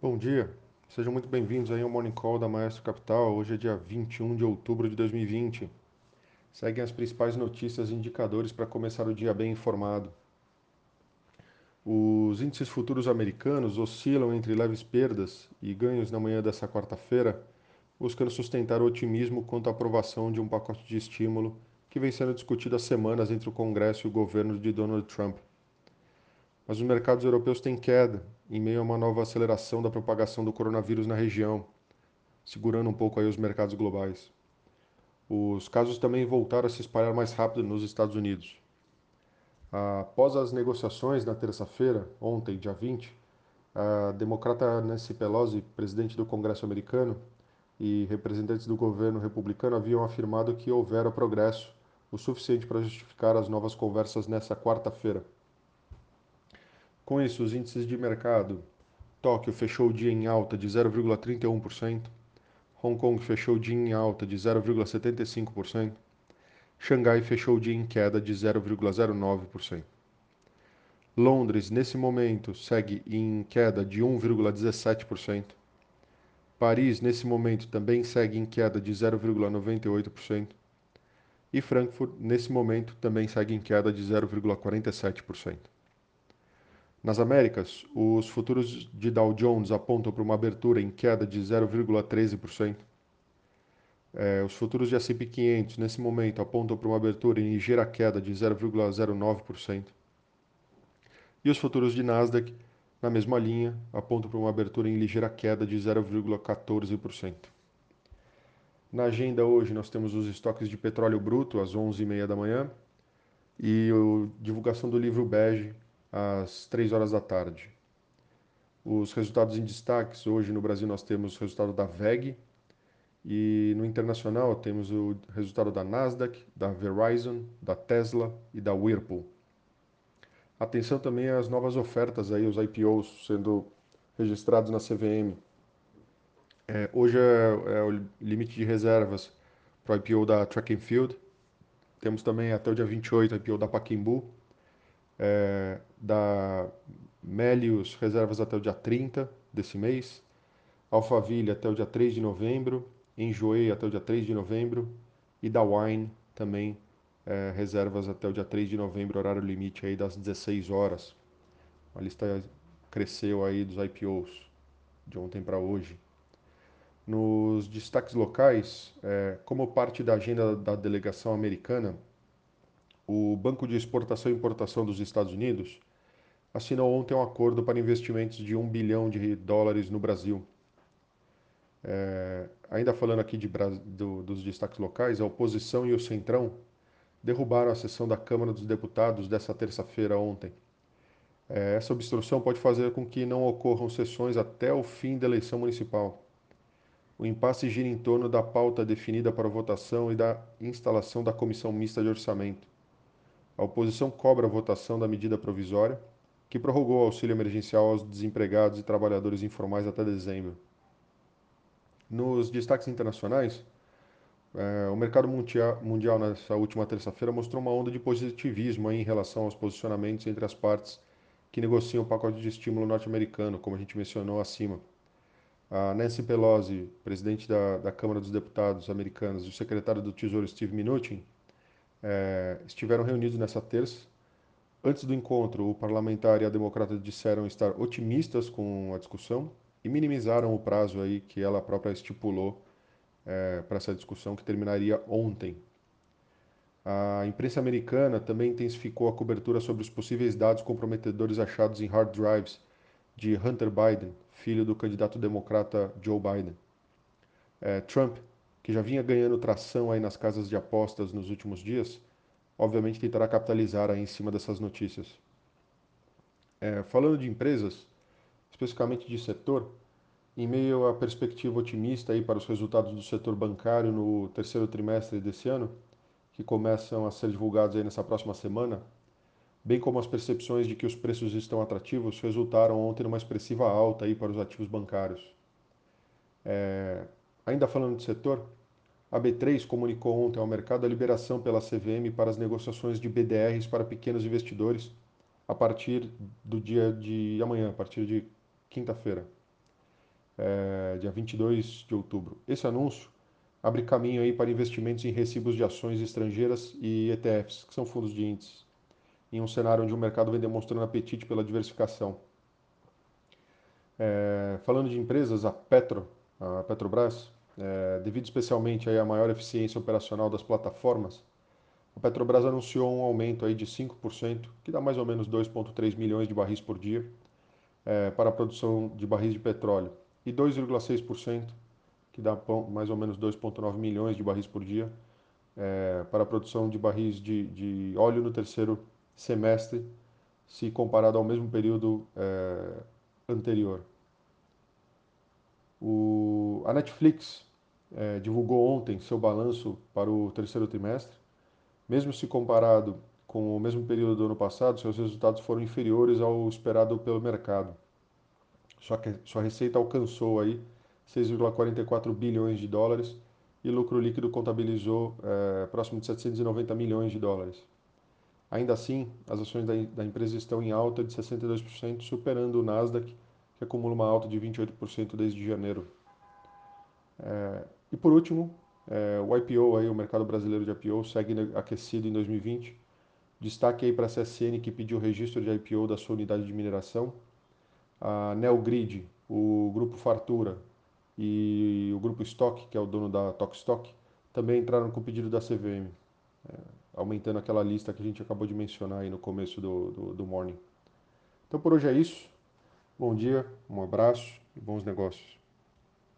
Bom dia, sejam muito bem-vindos aí ao Morning Call da Maestro Capital. Hoje é dia 21 de outubro de 2020. Seguem as principais notícias e indicadores para começar o dia bem informado. Os índices futuros americanos oscilam entre leves perdas e ganhos na manhã dessa quarta-feira, buscando sustentar o otimismo quanto à aprovação de um pacote de estímulo que vem sendo discutido há semanas entre o Congresso e o governo de Donald Trump. Mas os mercados europeus têm queda em meio a uma nova aceleração da propagação do coronavírus na região, segurando um pouco aí os mercados globais. Os casos também voltaram a se espalhar mais rápido nos Estados Unidos. Após as negociações na terça-feira, ontem, dia 20, a democrata Nancy Pelosi, presidente do Congresso americano, e representantes do governo republicano haviam afirmado que houvera progresso o suficiente para justificar as novas conversas nesta quarta-feira. Com isso, os índices de mercado, Tóquio fechou o dia em alta de 0,31%, Hong Kong fechou o dia em alta de 0,75%, Xangai fechou o dia em queda de 0,09%. Londres, nesse momento, segue em queda de 1,17%. Paris, nesse momento, também segue em queda de 0,98%. E Frankfurt, nesse momento, também segue em queda de 0,47%. Nas Américas, os futuros de Dow Jones apontam para uma abertura em queda de 0,13%. É, os futuros de S&P 500 nesse momento apontam para uma abertura em ligeira queda de 0,09%. E os futuros de Nasdaq, na mesma linha, apontam para uma abertura em ligeira queda de 0,14%. Na agenda hoje nós temos os estoques de petróleo bruto às 11h30 da manhã e a divulgação do livro Bege às 3 horas da tarde. Os resultados em destaques, hoje no Brasil nós temos o resultado da VEG, e no internacional temos o resultado da Nasdaq, da Verizon, da Tesla e da Whirlpool. Atenção também às novas ofertas aí, os IPOs sendo registrados na CVM. É, hoje é, é, o limite de reservas para o IPO da Track and Field. Temos também até o dia 28 o IPO da Paquimbu, é, da Melius, reservas até o dia 30 desse mês, Alphaville até o dia 3 de novembro, Enjoei até o dia 3 de novembro e da Wine também é, reservas até o dia 3 de novembro, horário limite aí das 16 horas. A lista cresceu aí dos IPOs de ontem para hoje. Nos destaques locais, é, como parte da agenda da delegação americana, o Banco de Exportação e Importação dos Estados Unidos assinou ontem um acordo para investimentos de 1 bilhão de dólares no Brasil é, ainda falando aqui de, do, dos destaques locais, a oposição e o Centrão derrubaram a sessão da Câmara dos Deputados dessa terça-feira ontem. É, essa obstrução pode fazer com que não ocorram sessões até o fim da eleição municipal. O impasse gira em torno da pauta definida para votação e da instalação da comissão mista de orçamento. A oposição cobra a votação da medida provisória, que prorrogou o auxílio emergencial aos desempregados e trabalhadores informais até dezembro. Nos destaques internacionais, é, o mercado mundial, mundial nessa última terça-feira mostrou uma onda de positivismo em relação aos posicionamentos entre as partes que negociam o pacote de estímulo norte-americano, como a gente mencionou acima. A Nancy Pelosi, presidente da, da Câmara dos Deputados americanos, e o secretário do Tesouro Steve Mnuchin é, estiveram reunidos nessa terça. Antes do encontro, o parlamentar e a democrata disseram estar otimistas com a discussão e minimizaram o prazo aí que ela própria estipulou é, para essa discussão que terminaria ontem. A imprensa americana também intensificou a cobertura sobre os possíveis dados comprometedores achados em hard drives de Hunter Biden, filho do candidato democrata Joe Biden. É, Trump, que já vinha ganhando tração aí nas casas de apostas nos últimos dias, obviamente tentará capitalizar aí em cima dessas notícias. É, falando de empresas, especificamente de setor, em meio à perspectiva otimista aí para os resultados do setor bancário no terceiro trimestre desse ano, que começam a ser divulgados aí nessa próxima semana, bem como as percepções de que os preços estão atrativos, resultaram ontem numa expressiva alta aí para os ativos bancários. É, ainda falando de setor, a B3 comunicou ontem ao mercado a liberação pela CVM para as negociações de BDRs para pequenos investidores a partir do dia de amanhã, a partir de quinta-feira. é, dia 22 de outubro. Esse anúncio abre caminho aí para investimentos em recibos de ações estrangeiras e ETFs, que são fundos de índices, em um cenário onde o mercado vem demonstrando apetite pela diversificação. É, falando de empresas, a Petro, a Petrobras, é, devido especialmente à maior eficiência operacional das plataformas, a Petrobras anunciou um aumento aí de 5%, que dá mais ou menos 2,3 milhões de barris por dia, é, para a produção de barris de petróleo, e 2,6%, que dá mais ou menos 2,9 milhões de barris por dia, é, para a produção de barris de, de, óleo no terceiro semestre, se comparado ao mesmo período é, anterior. O, a Netflix é, divulgou ontem seu balanço para o terceiro trimestre. Mesmo se comparado com o mesmo período do ano passado, seus resultados foram inferiores ao esperado pelo mercado. Sua, sua receita alcançou aí 6,44 bilhões de dólares e lucro líquido contabilizou é, próximo de 790 milhões de dólares. Ainda assim, as ações da, da empresa estão em alta de 62%, superando o Nasdaq, que acumula uma alta de 28% desde janeiro. É, e por último, é, o IPO, aí, o mercado brasileiro de IPO, segue aquecido em 2020. Destaque aí para a CSN, que pediu o registro de IPO da sua unidade de mineração. A Neogrid, o Grupo Fartura e o Grupo Stock, que é o dono da Tokstok, também entraram com o pedido da CVM, é, aumentando aquela lista que a gente acabou de mencionar aí no começo do, do, do morning. Então por hoje é isso. Bom dia, um abraço e bons negócios.